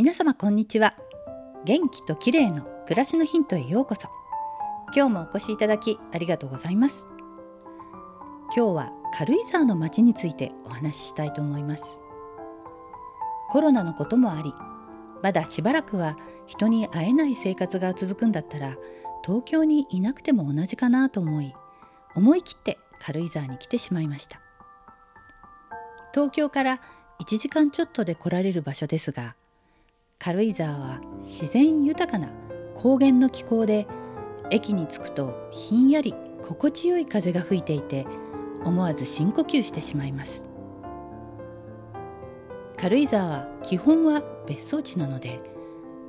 皆様こんにちは。元気と綺麗の暮らしのヒントへようこそ。今日もお越しいただきありがとうございます。今日は軽井沢の街についてお話ししたいと思います。コロナのこともありまだしばらくは人に会えない生活が続くんだったら東京にいなくても同じかなと思い思い切って軽井沢に来てしまいました。東京から1時間ちょっとで来られる場所ですが軽井沢は自然豊かな高原の気候で駅に着くとひんやり心地よい風が吹いていて思わず深呼吸してしまいます。軽井沢は基本は別荘地なので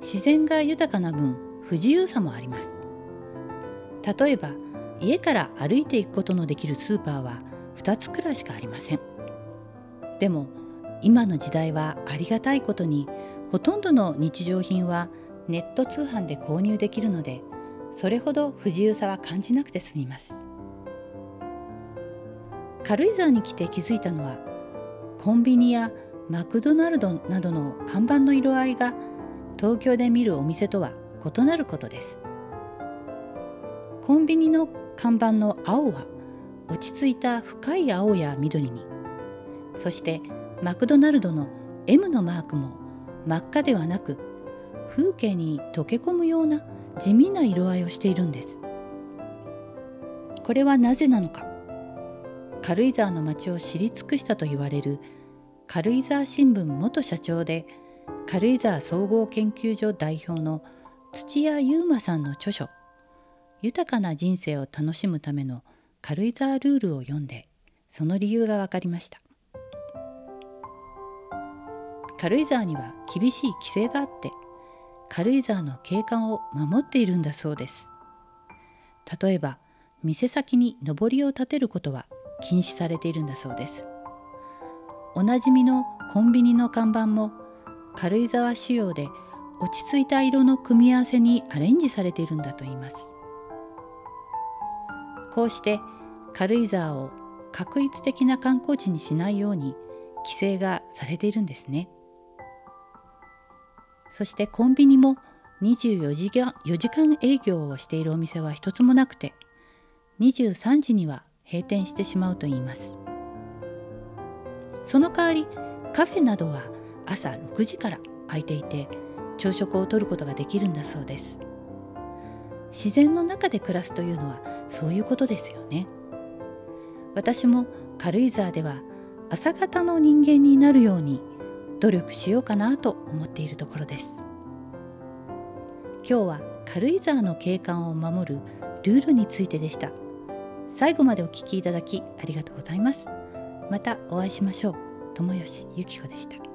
自然が豊かな分不自由さもあります。例えば家から歩いていくことのできるスーパーは2つくらいしかありません。でも今の時代はありがたいことにほとんどの日常品はネット通販で購入できるのでそれほど不自由さは感じなくて済みます。軽井沢に来て気づいたのはコンビニやマクドナルドなどの看板の色合いが東京で見るお店とは異なることです。コンビニの看板の青は落ち着いた深い青や緑に。そしてマクドナルドの M のマークも真っ赤ではなく風景に溶け込むような地味な色合いをしているんです。これはなぜなのか。軽井沢の街を知り尽くしたと言われる軽井沢新聞元社長で軽井沢総合研究所代表の土屋優馬さんの著書「豊かな人生を楽しむための軽井沢ルール」を読んでその理由が分かりました。軽井沢には厳しい規制があって軽井沢の景観を守っているんだそうです。例えば店先に上りを立てることは禁止されているんだそうです。おなじみのコンビニの看板も軽井沢仕様で落ち着いた色の組み合わせにアレンジされているんだといいます。こうして軽井沢を確一的な観光地にしないように規制がされているんですね。そしてコンビニも24時間 ,4 時間営業をしているお店は一つもなくて23時には閉店してしまうといいます。その代わりカフェなどは朝6時から開いていて朝食をとることができるんだそうです。自然の中で暮らすというのはそういうことですよね。私も軽井沢では朝方の人間になるように努力しようかなと思っているところです。今日は軽井沢の景観を守るルールについてでした。最後までお聞きいただきありがとうございます。またお会いしましょう。友吉ゆき子でした。